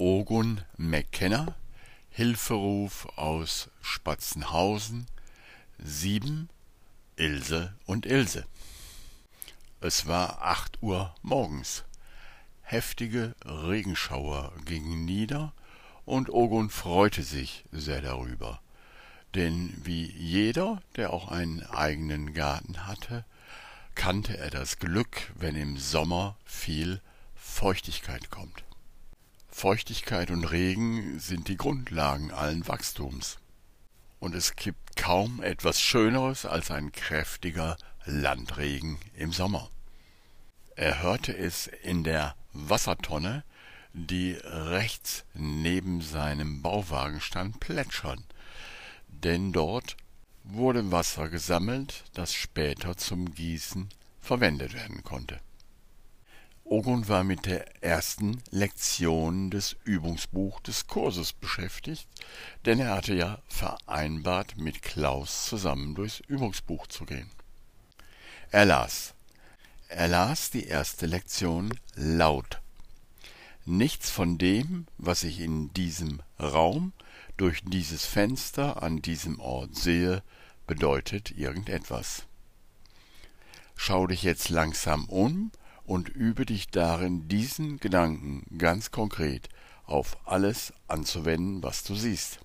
Ogun McKenna Hilferuf aus Spatzenhausen Sieben Ilse und Ilse Es war acht Uhr morgens. Heftige Regenschauer gingen nieder, und Ogun freute sich sehr darüber, denn wie jeder, der auch einen eigenen Garten hatte, kannte er das Glück, wenn im Sommer viel Feuchtigkeit kommt. Feuchtigkeit und Regen sind die Grundlagen allen Wachstums. Und es gibt kaum etwas Schöneres als ein kräftiger Landregen im Sommer. Er hörte es in der Wassertonne, die rechts neben seinem Bauwagen stand, plätschern, denn dort wurde Wasser gesammelt, das später zum Gießen verwendet werden konnte. Ogun war mit der ersten Lektion des Übungsbuch des Kurses beschäftigt, denn er hatte ja vereinbart, mit Klaus zusammen durchs Übungsbuch zu gehen. Er las. Er las die erste Lektion laut. Nichts von dem, was ich in diesem Raum, durch dieses Fenster an diesem Ort sehe, bedeutet irgendetwas. Schau dich jetzt langsam um und übe dich darin, diesen Gedanken ganz konkret auf alles anzuwenden, was du siehst.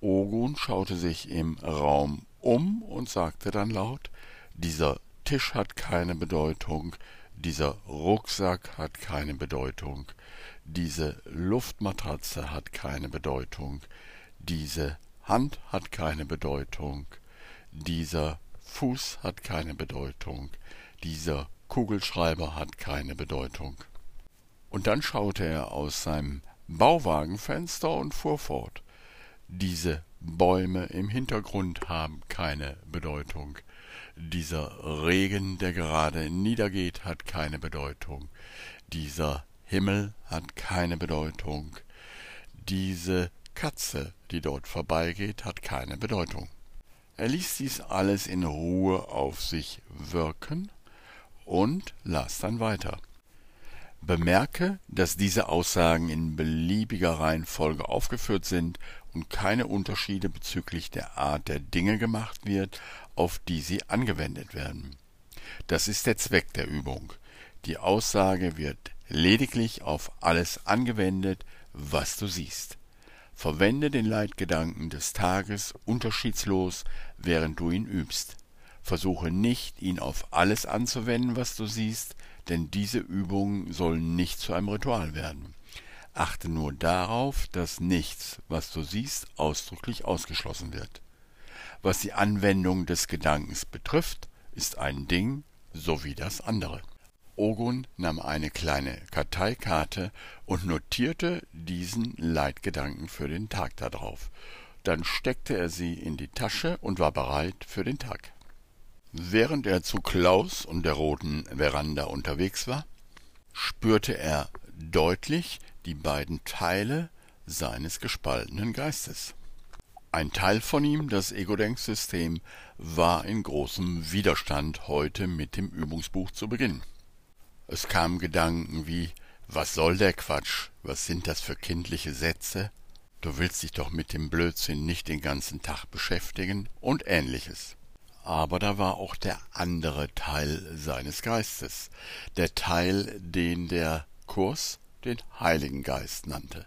Ogun schaute sich im Raum um und sagte dann laut, dieser Tisch hat keine Bedeutung, dieser Rucksack hat keine Bedeutung, diese Luftmatratze hat keine Bedeutung, diese Hand hat keine Bedeutung, dieser Fuß hat keine Bedeutung, dieser Kugelschreiber hat keine Bedeutung. Und dann schaute er aus seinem Bauwagenfenster und fuhr fort. Diese Bäume im Hintergrund haben keine Bedeutung. Dieser Regen, der gerade niedergeht, hat keine Bedeutung. Dieser Himmel hat keine Bedeutung. Diese Katze, die dort vorbeigeht, hat keine Bedeutung. Er ließ dies alles in Ruhe auf sich wirken und las dann weiter. Bemerke, dass diese Aussagen in beliebiger Reihenfolge aufgeführt sind und keine Unterschiede bezüglich der Art der Dinge gemacht wird, auf die sie angewendet werden. Das ist der Zweck der Übung. Die Aussage wird lediglich auf alles angewendet, was du siehst. Verwende den Leitgedanken des Tages unterschiedslos, während du ihn übst. Versuche nicht, ihn auf alles anzuwenden, was du siehst, denn diese Übungen sollen nicht zu einem Ritual werden. Achte nur darauf, dass nichts, was du siehst, ausdrücklich ausgeschlossen wird. Was die Anwendung des Gedankens betrifft, ist ein Ding so wie das andere. Ogun nahm eine kleine Karteikarte und notierte diesen Leitgedanken für den Tag darauf. Dann steckte er sie in die Tasche und war bereit für den Tag. Während er zu Klaus und der roten Veranda unterwegs war, spürte er deutlich die beiden Teile seines gespaltenen Geistes. Ein Teil von ihm, das Ego-Denksystem, war in großem Widerstand heute mit dem Übungsbuch zu beginnen. Es kamen Gedanken wie Was soll der Quatsch? Was sind das für kindliche Sätze? Du willst dich doch mit dem Blödsinn nicht den ganzen Tag beschäftigen und ähnliches aber da war auch der andere Teil seines Geistes, der Teil, den der Kurs den Heiligen Geist nannte,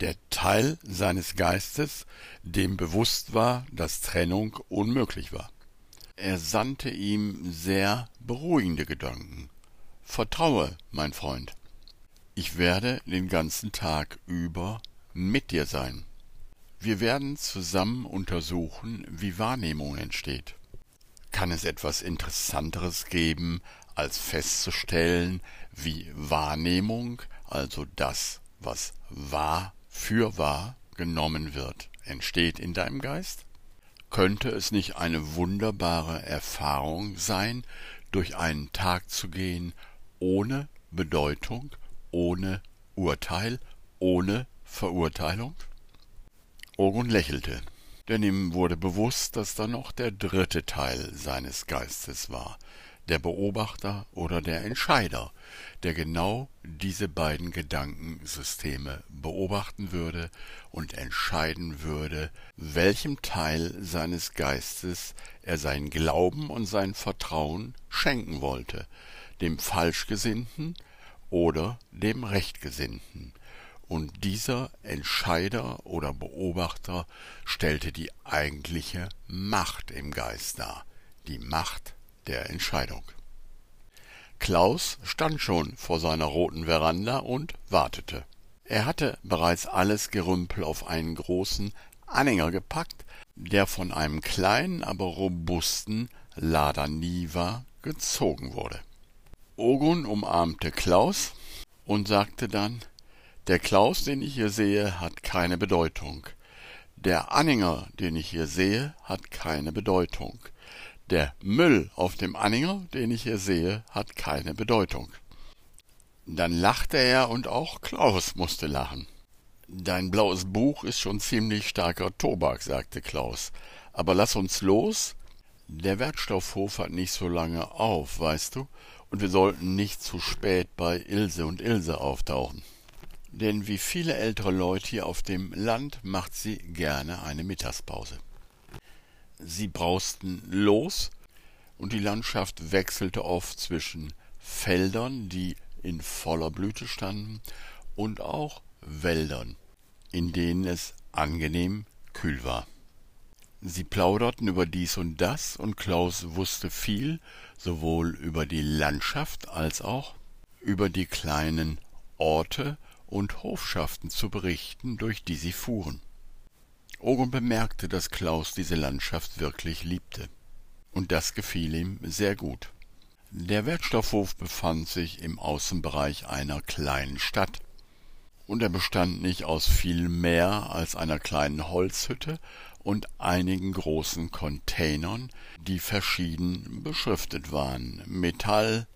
der Teil seines Geistes, dem bewusst war, dass Trennung unmöglich war. Er sandte ihm sehr beruhigende Gedanken. Vertraue, mein Freund. Ich werde den ganzen Tag über mit dir sein. Wir werden zusammen untersuchen, wie Wahrnehmung entsteht. Kann es etwas Interessanteres geben, als festzustellen, wie Wahrnehmung, also das, was wahr für wahr genommen wird, entsteht in deinem Geist? Könnte es nicht eine wunderbare Erfahrung sein, durch einen Tag zu gehen, ohne Bedeutung, ohne Urteil, ohne Verurteilung? Ogun lächelte denn ihm wurde bewusst, dass da noch der dritte Teil seines Geistes war, der Beobachter oder der Entscheider, der genau diese beiden Gedankensysteme beobachten würde und entscheiden würde, welchem Teil seines Geistes er sein Glauben und sein Vertrauen schenken wollte, dem Falschgesinnten oder dem Rechtgesinnten, und dieser Entscheider oder Beobachter stellte die eigentliche Macht im Geist dar, die Macht der Entscheidung. Klaus stand schon vor seiner roten Veranda und wartete. Er hatte bereits alles Gerümpel auf einen großen Anhänger gepackt, der von einem kleinen, aber robusten Lada Niva gezogen wurde. Ogun umarmte Klaus und sagte dann Der Klaus, den ich hier sehe, hat keine Bedeutung. Der Anhänger, den ich hier sehe, hat keine Bedeutung. Der Müll auf dem Anhänger, den ich hier sehe, hat keine Bedeutung. Dann lachte er und auch Klaus musste lachen. Dein blaues Buch ist schon ziemlich starker Tobak, sagte Klaus. Aber lass uns los. Der Werkstoffhof hat nicht so lange auf, weißt du, und wir sollten nicht zu spät bei Ilse und Ilse auftauchen. Denn wie viele ältere Leute hier auf dem Land macht sie gerne eine Mittagspause. Sie brausten los, und die Landschaft wechselte oft zwischen Feldern, die in voller Blüte standen, und auch Wäldern, in denen es angenehm kühl war. Sie plauderten über dies und das, und Klaus wusste viel, sowohl über die Landschaft als auch über die kleinen Orte und Hofschaften zu berichten, durch die sie fuhren. Ogon bemerkte, dass Klaus diese Landschaft wirklich liebte. Und das gefiel ihm sehr gut. Der Wertstoffhof befand sich im Außenbereich einer kleinen Stadt. Und er bestand nicht aus viel mehr als einer kleinen Holzhütte und einigen großen Containern, die verschieden beschriftet waren. Metall,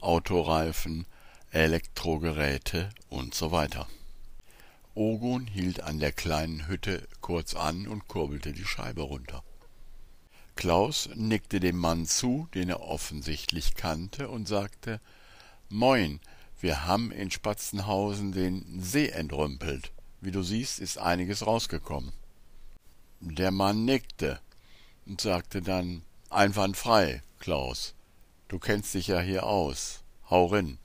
Autoreifen, Elektrogeräte weiter. Ogun hielt an der kleinen Hütte kurz an und kurbelte die Scheibe runter. Klaus nickte dem Mann zu, den er offensichtlich kannte, und sagte Moin, wir haben in Spatzenhausen den See entrümpelt. Wie du siehst, ist einiges rausgekommen. Der Mann nickte und sagte dann Einwandfrei, Klaus. Du kennst dich ja hier aus. Hau rin.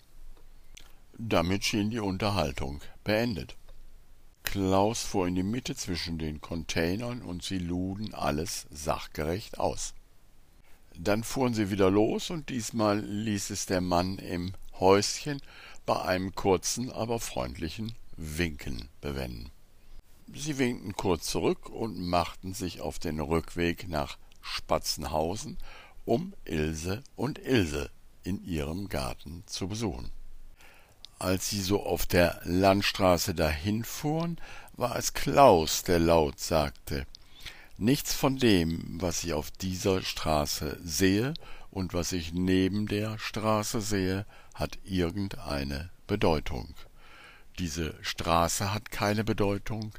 Damit schien die Unterhaltung beendet. Klaus fuhr in die Mitte zwischen den Containern und sie luden alles sachgerecht aus. Dann fuhren sie wieder los und diesmal ließ es der Mann im Häuschen bei einem kurzen, aber freundlichen Winken bewenden. Sie winkten kurz zurück und machten sich auf den Rückweg nach Spatzenhausen, um Ilse und Ilse in ihrem Garten zu besuchen. Als sie so auf der Landstraße dahinfuhren, war es Klaus, der laut sagte Nichts von dem, was ich auf dieser Straße sehe und was ich neben der Straße sehe, hat irgendeine Bedeutung. Diese Straße hat keine Bedeutung,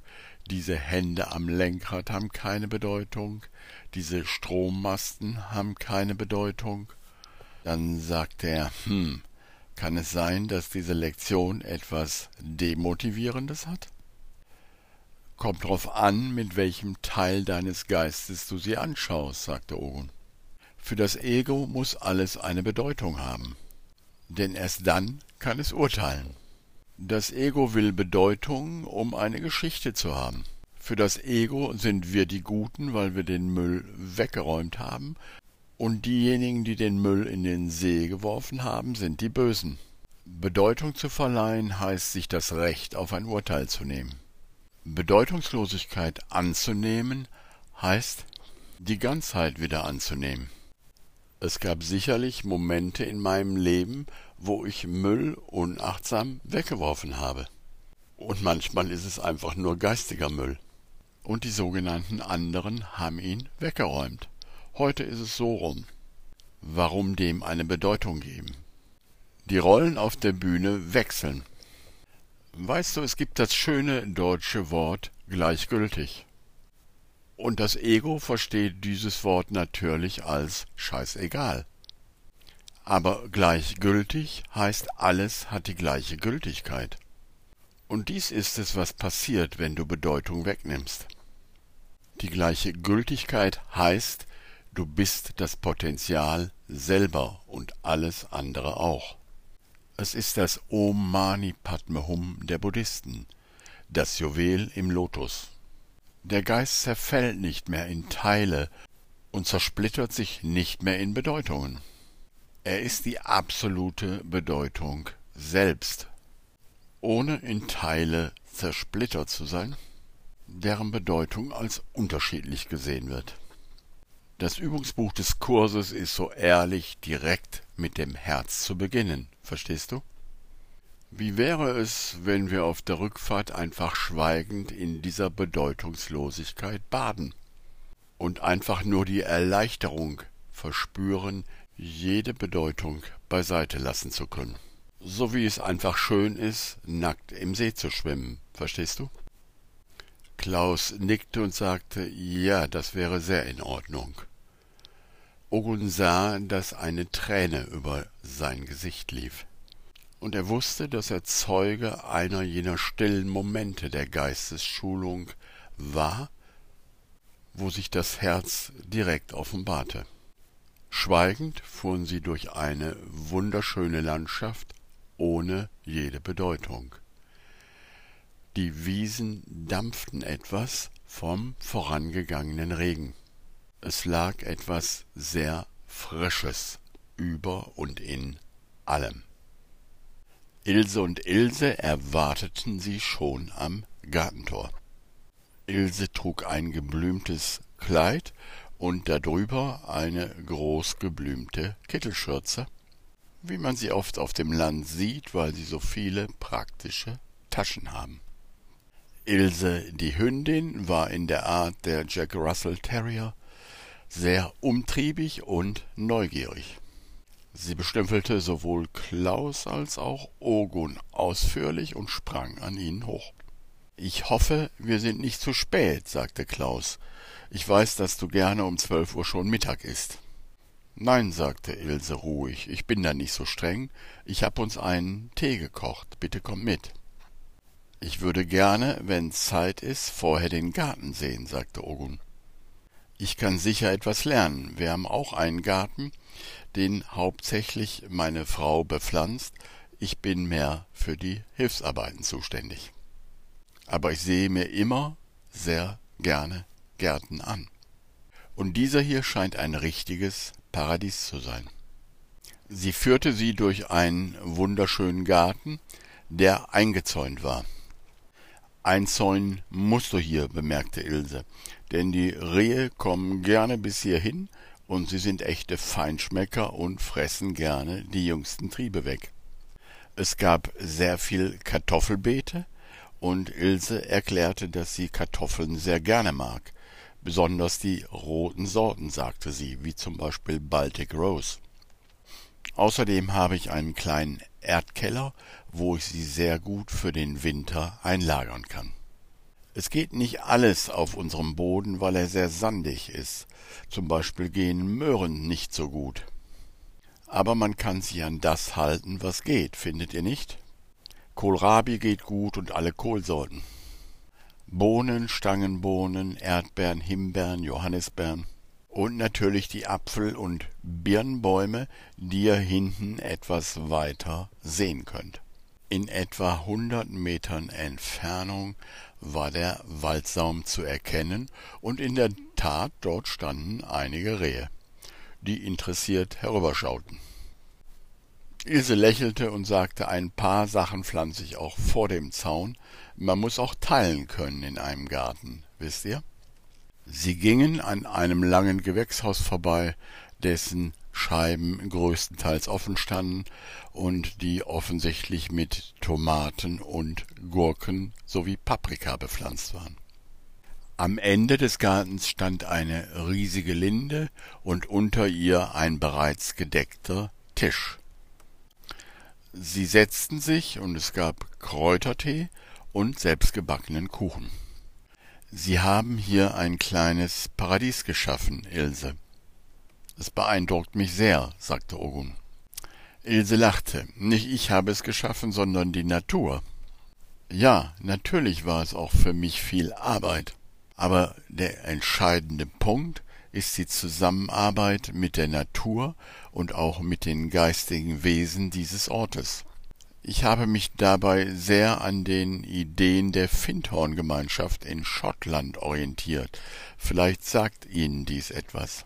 diese Hände am Lenkrad haben keine Bedeutung, diese Strommasten haben keine Bedeutung. Dann sagte er, hm, kann es sein, dass diese Lektion etwas Demotivierendes hat? Kommt drauf an, mit welchem Teil deines Geistes du sie anschaust, sagte Ogun. Für das Ego muss alles eine Bedeutung haben, denn erst dann kann es urteilen. Das Ego will Bedeutung, um eine Geschichte zu haben. Für das Ego sind wir die Guten, weil wir den Müll weggeräumt haben, und diejenigen, die den Müll in den See geworfen haben, sind die Bösen. Bedeutung zu verleihen heißt, sich das Recht auf ein Urteil zu nehmen. Bedeutungslosigkeit anzunehmen heißt, die Ganzheit wieder anzunehmen. Es gab sicherlich Momente in meinem Leben, wo ich Müll unachtsam weggeworfen habe. Und manchmal ist es einfach nur geistiger Müll. Und die sogenannten anderen haben ihn weggeräumt. Heute ist es so rum. Warum dem eine Bedeutung geben? Die Rollen auf der Bühne wechseln. Weißt du, es gibt das schöne deutsche Wort gleichgültig. Und das Ego versteht dieses Wort natürlich als scheißegal. Aber gleichgültig heißt alles hat die gleiche Gültigkeit. Und dies ist es, was passiert, wenn du Bedeutung wegnimmst. Die gleiche Gültigkeit heißt, du bist das Potenzial selber und alles andere auch. Es ist das Om Mani Padme Hum der Buddhisten, das Juwel im Lotus. Der Geist zerfällt nicht mehr in Teile und zersplittert sich nicht mehr in Bedeutungen. Er ist die absolute Bedeutung selbst, ohne in Teile zersplittert zu sein, deren Bedeutung als unterschiedlich gesehen wird. Das Übungsbuch des Kurses ist so ehrlich, direkt mit dem Herz zu beginnen, verstehst du? Wie wäre es, wenn wir auf der Rückfahrt einfach schweigend in dieser Bedeutungslosigkeit baden und einfach nur die Erleichterung verspüren, jede Bedeutung beiseite lassen zu können. So wie es einfach schön ist, nackt im See zu schwimmen, verstehst du? Klaus nickte und sagte, ja, das wäre sehr in Ordnung. Ogun sah, dass eine Träne über sein Gesicht lief. Und er wusste, dass er Zeuge einer jener stillen Momente der Geistesschulung war, wo sich das Herz direkt offenbarte. Schweigend fuhren sie durch eine wunderschöne Landschaft ohne jede Bedeutung. Die Wiesen dampften etwas vom vorangegangenen Regen. Es lag etwas sehr Frisches über und in allem. Ilse und Ilse erwarteten sie schon am Gartentor. Ilse trug ein geblümtes Kleid und darüber eine großgeblümte Kittelschürze, wie man sie oft auf dem Land sieht, weil sie so viele praktische Taschen haben. Ilse, die Hündin, war in der Art der Jack Russell Terrier sehr umtriebig und neugierig. Sie bestemppelte sowohl Klaus als auch Ogun ausführlich und sprang an ihnen hoch. Ich hoffe, wir sind nicht zu spät, sagte Klaus. Ich weiß, dass du gerne um zwölf Uhr schon Mittag isst. Nein, sagte Ilse ruhig, ich bin da nicht so streng. Ich hab uns einen Tee gekocht. Bitte komm mit. Ich würde gerne, wenn Zeit ist, vorher den Garten sehen, sagte Ogun. Ich kann sicher etwas lernen. Wir haben auch einen Garten, den hauptsächlich meine Frau bepflanzt. Ich bin mehr für die Hilfsarbeiten zuständig. Aber ich sehe mir immer sehr gerne Gärten an. Und dieser hier scheint ein richtiges Paradies zu sein. Sie führte sie durch einen wunderschönen Garten, der eingezäunt war. Einzäunen musst du hier, bemerkte Ilse, denn die Rehe kommen gerne bis hierhin und sie sind echte Feinschmecker und fressen gerne die jüngsten Triebe weg. Es gab sehr viel Kartoffelbeete, und Ilse erklärte, dass sie Kartoffeln sehr gerne mag, besonders die roten Sorten, sagte sie, wie zum Beispiel Baltic Rose. Außerdem habe ich einen kleinen Erdkeller, wo ich sie sehr gut für den Winter einlagern kann. Es geht nicht alles auf unserem Boden, weil er sehr sandig ist. Zum Beispiel gehen Möhren nicht so gut. Aber man kann sich an das halten, was geht, findet ihr nicht? Kohlrabi geht gut und alle Kohlsorten. Bohnen, Stangenbohnen, Erdbeeren, Himbeeren, Johannisbeeren und natürlich die Apfel- und Birnbäume, die ihr hinten etwas weiter sehen könnt. In etwa hundert Metern Entfernung war der Waldsaum zu erkennen, und in der Tat dort standen einige Rehe, die interessiert herüberschauten. Ilse lächelte und sagte, ein paar Sachen pflanze ich auch vor dem Zaun. Man muss auch teilen können in einem Garten, wisst ihr? Sie gingen an einem langen Gewächshaus vorbei, dessen Scheiben größtenteils offen standen und die offensichtlich mit Tomaten und Gurken sowie Paprika bepflanzt waren. Am Ende des Gartens stand eine riesige Linde und unter ihr ein bereits gedeckter Tisch. Sie setzten sich, und es gab Kräutertee und selbstgebackenen Kuchen. Sie haben hier ein kleines Paradies geschaffen, Ilse. Es beeindruckt mich sehr, sagte Ogun. Ilse lachte. Nicht ich habe es geschaffen, sondern die Natur. Ja, natürlich war es auch für mich viel Arbeit. Aber der entscheidende Punkt ist die Zusammenarbeit mit der Natur und auch mit den geistigen Wesen dieses Ortes. Ich habe mich dabei sehr an den Ideen der Findhorn-Gemeinschaft in Schottland orientiert. Vielleicht sagt Ihnen dies etwas.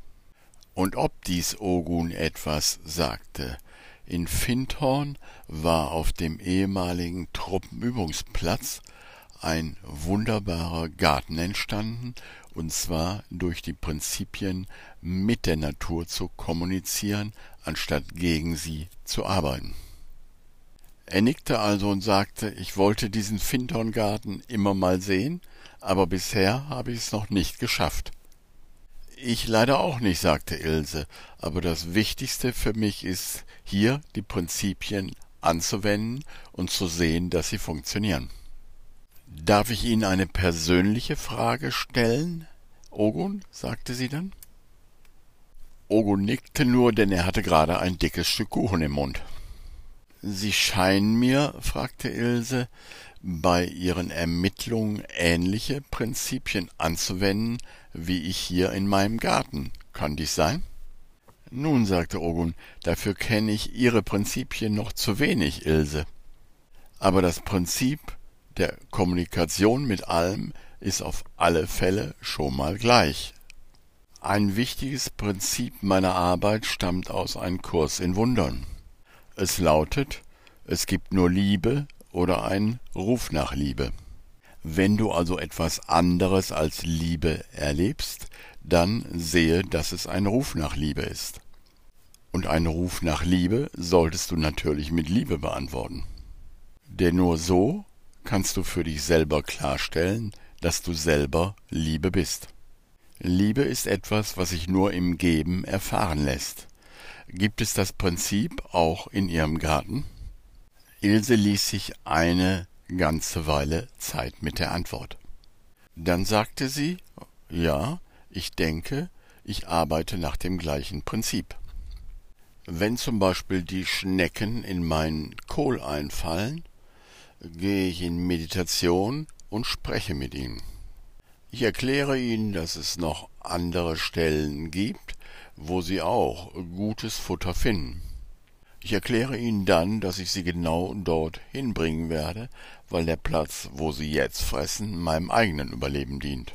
Und ob dies Ogun etwas sagte, in Findhorn war auf dem ehemaligen Truppenübungsplatz ein wunderbarer Garten entstanden, und zwar durch die Prinzipien mit der Natur zu kommunizieren, anstatt gegen sie zu arbeiten. Er nickte also und sagte, ich wollte diesen Findhorngarten immer mal sehen, aber bisher habe ich es noch nicht geschafft. Ich leider auch nicht, sagte Ilse, aber das Wichtigste für mich ist, hier die Prinzipien anzuwenden und zu sehen, dass sie funktionieren. Darf ich Ihnen eine persönliche Frage stellen, Ogun? sagte sie dann. Ogun nickte nur, denn er hatte gerade ein dickes Stück Kuchen im Mund. Sie scheinen mir, fragte Ilse, bei ihren Ermittlungen ähnliche Prinzipien anzuwenden, wie ich hier in meinem Garten. Kann dies sein? Nun, sagte Ogun, dafür kenne ich Ihre Prinzipien noch zu wenig, Ilse. Aber das Prinzip der Kommunikation mit allem ist auf alle Fälle schon mal gleich. Ein wichtiges Prinzip meiner Arbeit stammt aus einem Kurs in Wundern. Es lautet, es gibt nur Liebe oder ein Ruf nach Liebe. Wenn du also etwas anderes als Liebe erlebst, dann sehe, dass es ein Ruf nach Liebe ist. Und einen Ruf nach Liebe solltest du natürlich mit Liebe beantworten. Denn nur so kannst du für dich selber klarstellen, dass du selber Liebe bist. Liebe ist etwas, was sich nur im Geben erfahren lässt. Gibt es das Prinzip auch in ihrem Garten? Ilse ließ sich eine ganze Weile Zeit mit der Antwort. Dann sagte sie Ja, ich denke, ich arbeite nach dem gleichen Prinzip. Wenn zum Beispiel die Schnecken in meinen Kohl einfallen, gehe ich in Meditation und spreche mit ihnen. Ich erkläre ihnen, dass es noch andere Stellen gibt, wo sie auch gutes Futter finden. Ich erkläre ihnen dann, dass ich sie genau dort hinbringen werde, weil der Platz, wo sie jetzt fressen, meinem eigenen Überleben dient.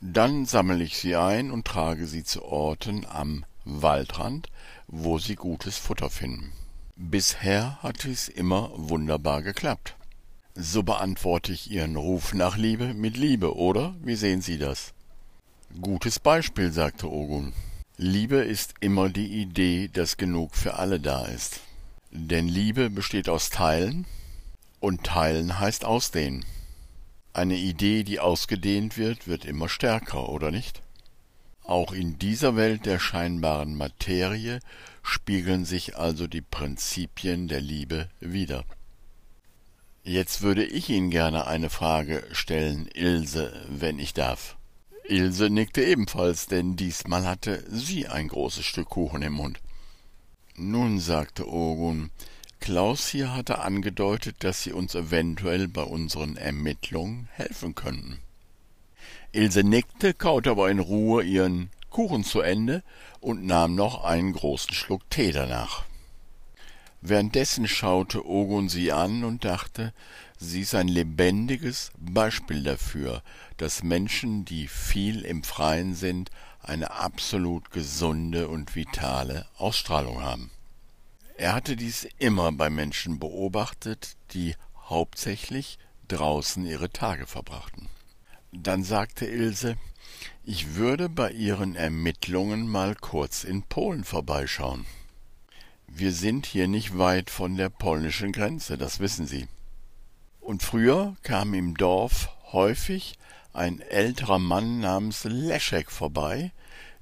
Dann sammle ich sie ein und trage sie zu Orten am Waldrand, wo sie gutes Futter finden. Bisher hat es immer wunderbar geklappt. So beantworte ich Ihren Ruf nach Liebe mit Liebe, oder? Wie sehen Sie das? Gutes Beispiel, sagte Ogun. Liebe ist immer die Idee, dass genug für alle da ist. Denn Liebe besteht aus Teilen und Teilen heißt Ausdehnen. Eine Idee, die ausgedehnt wird, wird immer stärker, oder nicht? Auch in dieser Welt der scheinbaren Materie spiegeln sich also die Prinzipien der Liebe wider. Jetzt würde ich Ihnen gerne eine Frage stellen, Ilse, wenn ich darf. Ilse nickte ebenfalls, denn diesmal hatte sie ein großes Stück Kuchen im Mund. Nun, sagte Ogun, Klaus hier hatte angedeutet, dass Sie uns eventuell bei unseren Ermittlungen helfen könnten. Ilse nickte, kaute aber in Ruhe ihren Kuchen zu Ende und nahm noch einen großen Schluck Tee danach. Währenddessen schaute Ogun sie an und dachte, sie ist ein lebendiges Beispiel dafür, dass Menschen, die viel im Freien sind, eine absolut gesunde und vitale Ausstrahlung haben. Er hatte dies immer bei Menschen beobachtet, die hauptsächlich draußen ihre Tage verbrachten. Dann sagte Ilse, ich würde bei Ihren Ermittlungen mal kurz in Polen vorbeischauen. Wir sind hier nicht weit von der polnischen Grenze, das wissen Sie. Und früher kam im Dorf häufig ein älterer Mann namens Leschek vorbei,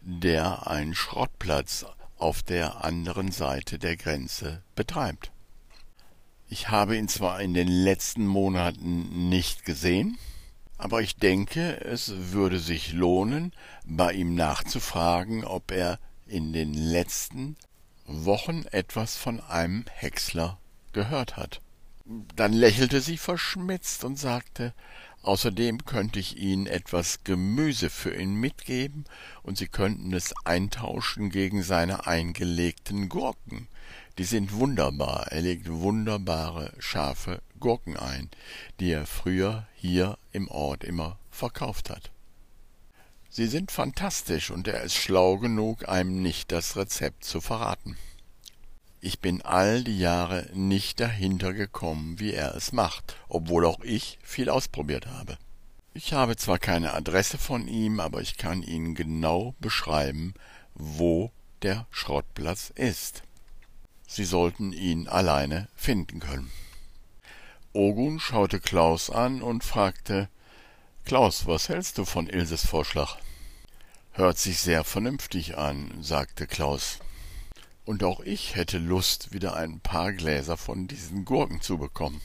der einen Schrottplatz auf der anderen Seite der Grenze betreibt. Ich habe ihn zwar in den letzten Monaten nicht gesehen, aber ich denke, es würde sich lohnen, bei ihm nachzufragen, ob er in den letzten Wochen etwas von einem Häcksler gehört hat. Dann lächelte sie verschmitzt und sagte, außerdem könnte ich Ihnen etwas Gemüse für ihn mitgeben, und Sie könnten es eintauschen gegen seine eingelegten Gurken. Die sind wunderbar, er legt wunderbare, scharfe Gurken ein, die er früher hier im Ort immer verkauft hat. Sie sind fantastisch und er ist schlau genug, einem nicht das Rezept zu verraten. Ich bin all die Jahre nicht dahinter gekommen, wie er es macht, obwohl auch ich viel ausprobiert habe. Ich habe zwar keine Adresse von ihm, aber ich kann Ihnen genau beschreiben, wo der Schrottplatz ist. Sie sollten ihn alleine finden können. Ogun schaute Klaus an und fragte Klaus, was hältst du von Ilses Vorschlag? Hört sich sehr vernünftig an, sagte Klaus. Und auch ich hätte Lust, wieder ein paar Gläser von diesen Gurken zu bekommen.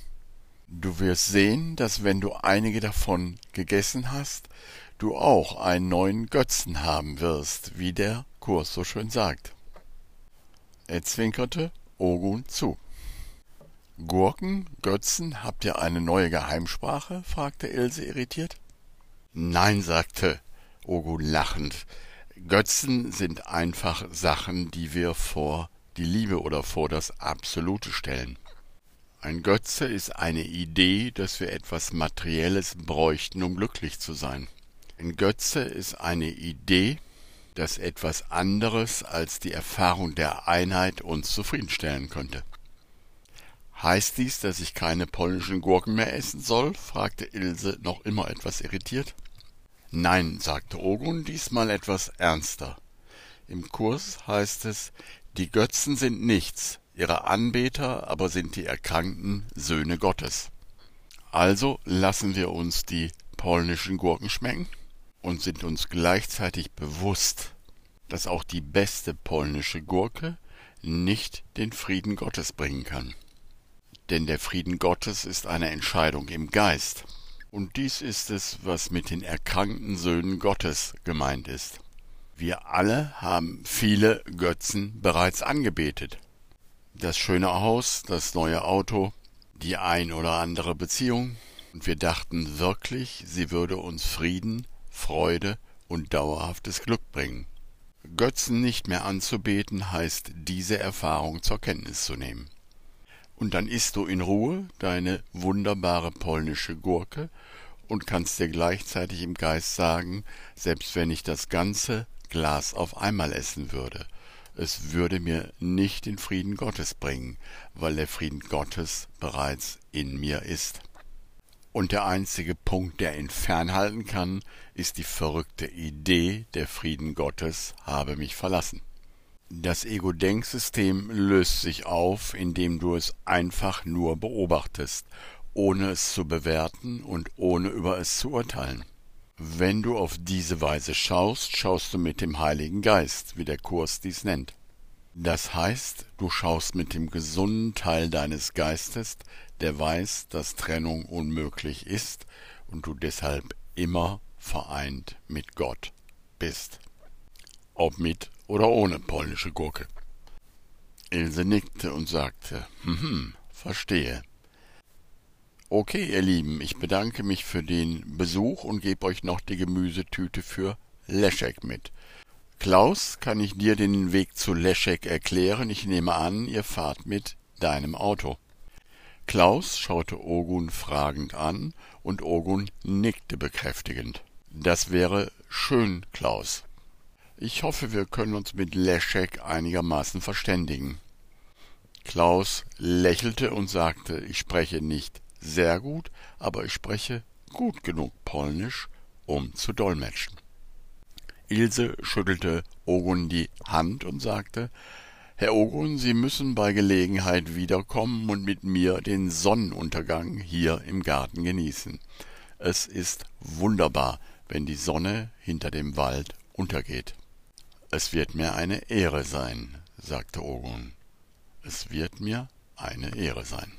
Du wirst sehen, dass wenn du einige davon gegessen hast, du auch einen neuen Götzen haben wirst, wie der Kurs so schön sagt. Er zwinkerte Ogun zu. Gurken, Götzen, habt ihr eine neue Geheimsprache? fragte Ilse irritiert. Nein, sagte Ogun lachend. Götzen sind einfach Sachen, die wir vor die Liebe oder vor das Absolute stellen. Ein Götze ist eine Idee, dass wir etwas Materielles bräuchten, um glücklich zu sein. Ein Götze ist eine Idee, dass etwas anderes als die Erfahrung der Einheit uns zufriedenstellen könnte. Heißt dies, dass ich keine polnischen Gurken mehr essen soll? fragte Ilse noch immer etwas irritiert. Nein, sagte Ogun diesmal etwas ernster. Im Kurs heißt es, die Götzen sind nichts, ihre Anbeter aber sind die erkrankten Söhne Gottes. Also lassen wir uns die polnischen Gurken schmecken und sind uns gleichzeitig bewusst, dass auch die beste polnische Gurke nicht den Frieden Gottes bringen kann. Denn der Frieden Gottes ist eine Entscheidung im Geist. Und dies ist es, was mit den erkrankten Söhnen Gottes gemeint ist. Wir alle haben viele Götzen bereits angebetet. Das schöne Haus, das neue Auto, die ein oder andere Beziehung, und wir dachten wirklich, sie würde uns Frieden, Freude und dauerhaftes Glück bringen. Götzen nicht mehr anzubeten heißt, diese Erfahrung zur Kenntnis zu nehmen. Und dann isst du in Ruhe deine wunderbare polnische Gurke und kannst dir gleichzeitig im Geist sagen, selbst wenn ich das ganze Glas auf einmal essen würde, es würde mir nicht den Frieden Gottes bringen, weil der Frieden Gottes bereits in mir ist. Und der einzige Punkt, der ihn fernhalten kann, ist die verrückte Idee, der Frieden Gottes habe mich verlassen. Das Ego-Denksystem löst sich auf, indem du es einfach nur beobachtest, ohne es zu bewerten und ohne über es zu urteilen. Wenn du auf diese Weise schaust, schaust du mit dem Heiligen Geist, wie der Kurs dies nennt. Das heißt, du schaust mit dem gesunden Teil deines Geistes, der weiß, dass Trennung unmöglich ist und du deshalb immer vereint mit Gott bist. Ob mit oder ohne polnische Gurke. Ilse nickte und sagte, hm, verstehe. Okay, ihr Lieben, ich bedanke mich für den Besuch und gebe euch noch die Gemüsetüte für Leschek mit. Klaus, kann ich dir den Weg zu Leschek erklären? Ich nehme an, ihr fahrt mit deinem Auto. Klaus schaute Ogun fragend an, und Ogun nickte bekräftigend. Das wäre schön, Klaus. Ich hoffe, wir können uns mit Leschek einigermaßen verständigen. Klaus lächelte und sagte, ich spreche nicht sehr gut, aber ich spreche gut genug Polnisch, um zu dolmetschen. Ilse schüttelte Ogun die Hand und sagte, Herr Ogun, Sie müssen bei Gelegenheit wiederkommen und mit mir den Sonnenuntergang hier im Garten genießen. Es ist wunderbar, wenn die Sonne hinter dem Wald untergeht. Es wird mir eine Ehre sein, sagte Ogun. Es wird mir eine Ehre sein.